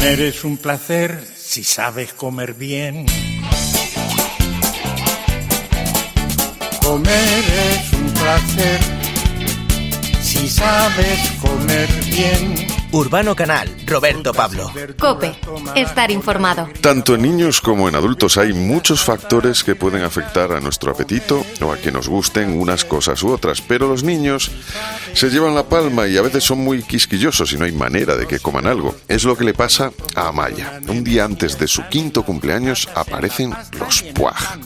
Comer es un placer si sabes comer bien. Comer es un placer si sabes comer bien. Urbano Canal, Roberto Pablo. Cope, estar informado. Tanto en niños como en adultos hay muchos factores que pueden afectar a nuestro apetito o a que nos gusten unas cosas u otras, pero los niños se llevan la palma y a veces son muy quisquillosos y no hay manera de que coman algo. Es lo que le pasa a Amaya. Un día antes de su quinto cumpleaños aparecen los puaj.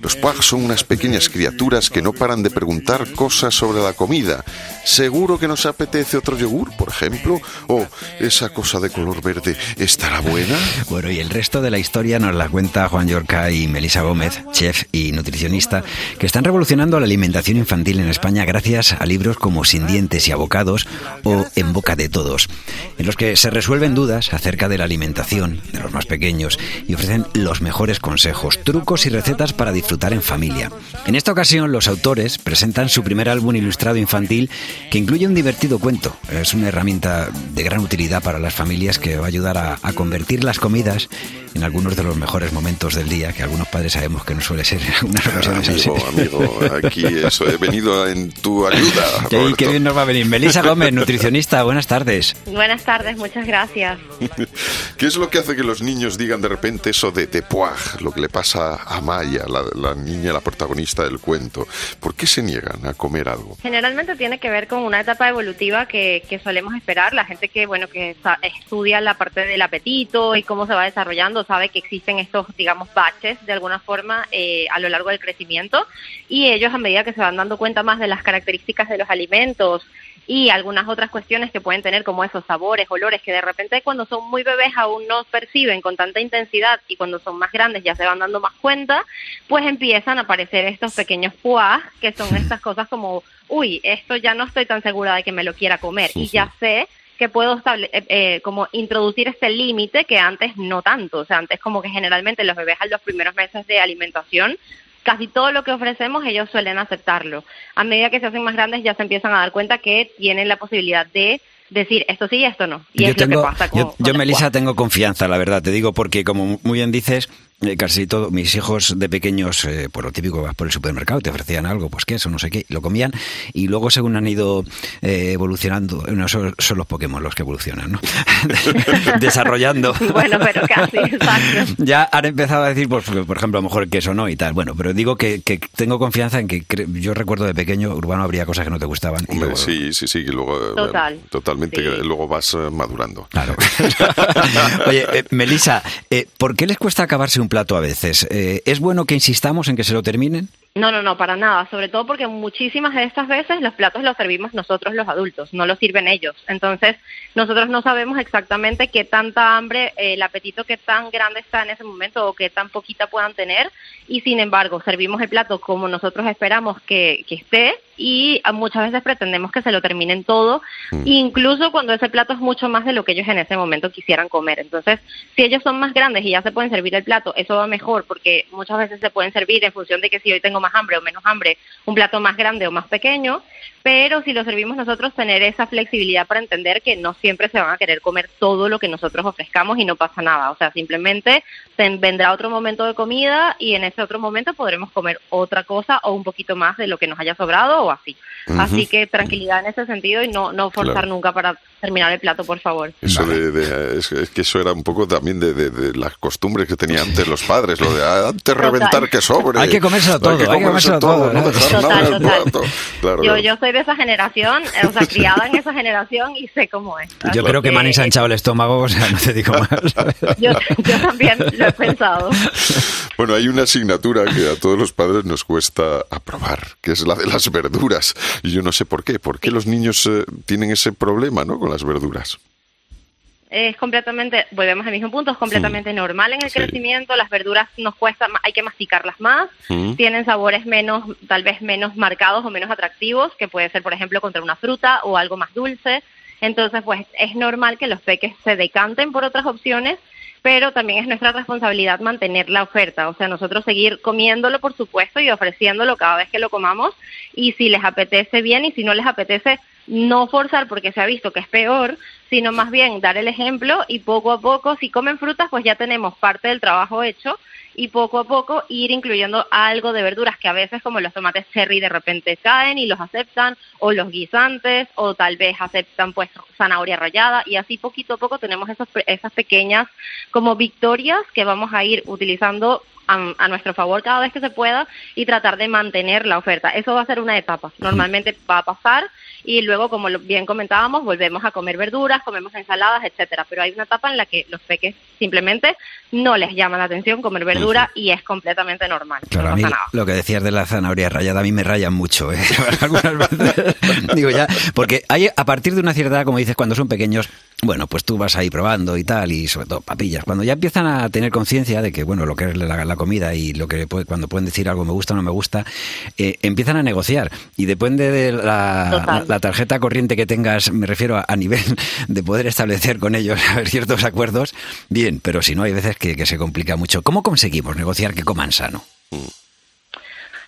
Los puaj son unas pequeñas criaturas que no paran de preguntar cosas sobre la comida. ¿Seguro que nos apetece otro yogur, por ejemplo? ¿O esa cosa de color verde estará buena? Bueno, y el resto de la historia nos la cuenta Juan Yorca y Melisa Gómez, chef y nutricionista, que están revolucionando la alimentación infantil en España gracias a libros como Sin dientes y abocados o En boca de todos, en los que se resuelven dudas acerca de la alimentación de los más pequeños y ofrecen los mejores consejos, trucos y recetas para en familia. En esta ocasión, los autores presentan su primer álbum ilustrado infantil que incluye un divertido cuento. Es una herramienta de gran utilidad para las familias que va a ayudar a, a convertir las comidas en algunos de los mejores momentos del día, que algunos padres sabemos que no suele ser en algunas ocasiones amigo, así. amigo, aquí eso, he venido en tu ayuda. Roberto. qué bien nos va a venir. Melisa Gómez, nutricionista, buenas tardes. Buenas tardes, muchas gracias. ¿Qué es lo que hace que los niños digan de repente eso de, de puaj, lo que le pasa a Maya, la, la niña, la protagonista del cuento? ¿Por qué se niegan a comer algo? Generalmente tiene que ver con una etapa evolutiva que, que solemos esperar. La gente que, bueno, que estudia la parte del apetito y cómo se va desarrollando sabe que existen estos, digamos, baches de alguna forma eh, a lo largo del crecimiento y ellos a medida que se van dando cuenta más de las características de los alimentos y algunas otras cuestiones que pueden tener como esos sabores, olores que de repente cuando son muy bebés aún no perciben con tanta intensidad y cuando son más grandes ya se van dando más cuenta, pues empiezan a aparecer estos pequeños puas que son estas cosas como, uy, esto ya no estoy tan segura de que me lo quiera comer y ya sé que puedo estable- eh, eh, como introducir este límite que antes no tanto, o sea, antes como que generalmente los bebés a los primeros meses de alimentación casi todo lo que ofrecemos ellos suelen aceptarlo. A medida que se hacen más grandes ya se empiezan a dar cuenta que tienen la posibilidad de decir esto sí y esto no. Y yo es tengo, lo que pasa con, yo, yo, Melissa, tengo confianza, la verdad, te digo, porque como muy bien dices, eh, casi todo, mis hijos de pequeños, eh, por lo típico, vas por el supermercado, te ofrecían algo, pues queso, no sé qué, y lo comían, y luego según han ido eh, evolucionando, no, son, son los Pokémon los que evolucionan, ¿no? Desarrollando. Bueno, pero casi, exacto. Ya han empezado a decir, pues, por ejemplo, a lo mejor el queso no y tal. Bueno, pero digo que, que tengo confianza en que cre- yo recuerdo de pequeño, Urbano, habría cosas que no te gustaban. y luego- sí, sí, sí, que luego... eh, Total. Totalmente, Sí. que luego vas eh, madurando. Claro. Oye, eh, Melissa, eh, ¿por qué les cuesta acabarse un plato a veces? Eh, ¿Es bueno que insistamos en que se lo terminen? No, no, no, para nada. Sobre todo porque muchísimas de estas veces los platos los servimos nosotros los adultos, no los sirven ellos. Entonces, nosotros no sabemos exactamente qué tanta hambre, eh, el apetito qué tan grande está en ese momento o qué tan poquita puedan tener. Y sin embargo, servimos el plato como nosotros esperamos que, que esté y muchas veces pretendemos que se lo terminen todo, incluso cuando ese plato es mucho más de lo que ellos en ese momento quisieran comer. Entonces, si ellos son más grandes y ya se pueden servir el plato, eso va mejor porque muchas veces se pueden servir en función de que si hoy tengo más hambre o menos hambre, un plato más grande o más pequeño, pero si lo servimos nosotros, tener esa flexibilidad para entender que no siempre se van a querer comer todo lo que nosotros ofrezcamos y no pasa nada. O sea, simplemente se vendrá otro momento de comida y en ese otro momento podremos comer otra cosa o un poquito más de lo que nos haya sobrado o así. Así que tranquilidad en ese sentido y no, no forzar Claro. nunca para terminar el plato, por favor. Eso de, de- es, es que eso era un poco también de, de- de las costumbres que tenían antes los padres, lo de ah, antes reventar que sobre. Hay que comérselo todo, hay que comérselo todo, no ¿no? dejar Total, nada en el total. plato. Claro, Yo, claro. yo soy de esa generación, eh, o sea, criada en esa generación y sé cómo es. Yo creo que me han ensanchado el estómago, o sea, no te digo más. Yo, yo también lo he pensado. Bueno, hay una asignatura que a todos los padres nos cuesta aprobar, que es la de las verduras. Y yo no sé por qué. ¿Por qué los niños eh, tienen ese problema ¿no? con las verduras? Es completamente, volvemos al mismo punto, es completamente normal en el Sí. crecimiento, las verduras nos cuesta, hay que masticarlas más, Mm. tienen sabores menos, tal vez menos marcados o menos atractivos, que puede ser, por ejemplo, contra una fruta o algo más dulce. Entonces, pues es normal que los peques se decanten por otras opciones, pero también es nuestra responsabilidad mantener la oferta, o sea, nosotros seguir comiéndolo, por supuesto, y ofreciéndolo cada vez que lo comamos, y si les apetece bien, y si no les apetece, no forzar porque se ha visto que es peor, sino más bien dar el ejemplo y poco a poco, si comen frutas, pues ya tenemos parte del trabajo hecho y poco a poco ir incluyendo algo de verduras que a veces como los tomates cherry de repente caen y los aceptan o los guisantes o tal vez aceptan pues zanahoria rallada y así poquito a poco tenemos esos, esas pequeñas como victorias que vamos a ir utilizando a, nuestro favor cada vez que se pueda y tratar de mantener la oferta. Eso va a ser una etapa. Normalmente va a pasar y luego, como bien comentábamos, volvemos a comer verduras, comemos ensaladas, etcétera. Pero hay una etapa en la que los peques simplemente no les llama la atención comer verdura y es completamente normal. Claro, a mí lo que decías de la zanahoria rayada a mí me rayan mucho, ¿eh? Algunas veces digo ya, porque hay a partir de una cierta edad, como dices, cuando son pequeños, bueno, pues tú vas ahí probando y tal, y sobre todo papillas. Cuando ya empiezan a tener conciencia de que, bueno, lo que es la, la comida y lo que cuando pueden decir algo me gusta o no me gusta, eh, empiezan a negociar. Y depende de la, tarjeta corriente que tengas, me refiero a, nivel de poder establecer con ellos ciertos acuerdos, bien, pero si no, hay veces que, que se complica mucho. ¿Cómo conseguimos negociar que coman sano?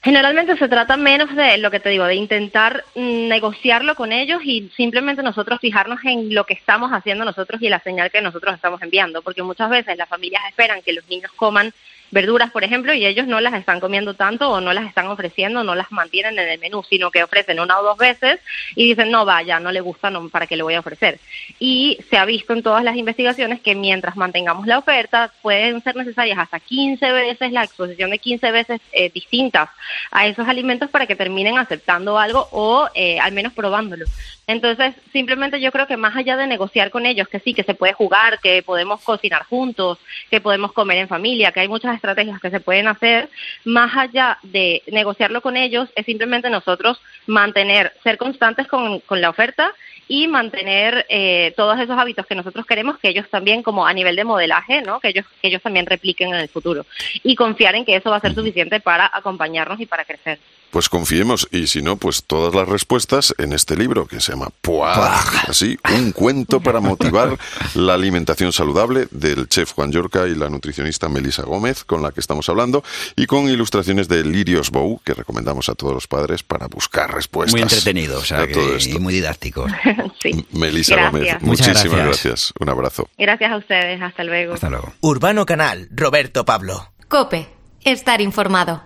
Generalmente se trata menos de lo que te digo, de intentar mm, negociarlo con ellos y simplemente nosotros fijarnos en lo que estamos haciendo nosotros y la señal que nosotros estamos enviando, porque muchas veces las familias esperan que los niños coman verduras, por ejemplo, y ellos no las están comiendo tanto o no las están ofreciendo, no las mantienen en el menú, sino que ofrecen una o dos veces y dicen, no, vaya, no le gusta, no, ¿para qué le voy a ofrecer? Y se ha visto en todas las investigaciones que mientras mantengamos la oferta, pueden ser necesarias hasta 15 veces la exposición de 15 veces eh, distintas a esos alimentos para que terminen aceptando algo o eh, al menos probándolo. Entonces, simplemente yo creo que más allá de negociar con ellos, que sí, que se puede jugar, que podemos cocinar juntos, que podemos comer en familia, que hay muchas estrategias que se pueden hacer, más allá de negociarlo con ellos, es simplemente nosotros mantener, ser constantes con, con la oferta y mantener eh, todos esos hábitos que nosotros queremos que ellos también como a nivel de modelaje no que ellos que ellos también repliquen en el futuro. Y confiar en que eso va a ser suficiente para acompañarnos y para crecer pues confiemos y si no pues todas las respuestas en este libro que se llama Puah, así un cuento para motivar la alimentación saludable del chef Juan Yorca y la nutricionista Melisa Gómez con la que estamos hablando y con ilustraciones de Lirios Bou que recomendamos a todos los padres para buscar respuestas muy entretenido o sea, y muy didáctico sí. Melisa Gómez, muchísimas gracias. Un abrazo. Gracias a ustedes. Hasta luego. Hasta luego. Urbano Canal, Roberto Pablo. Cope, estar informado.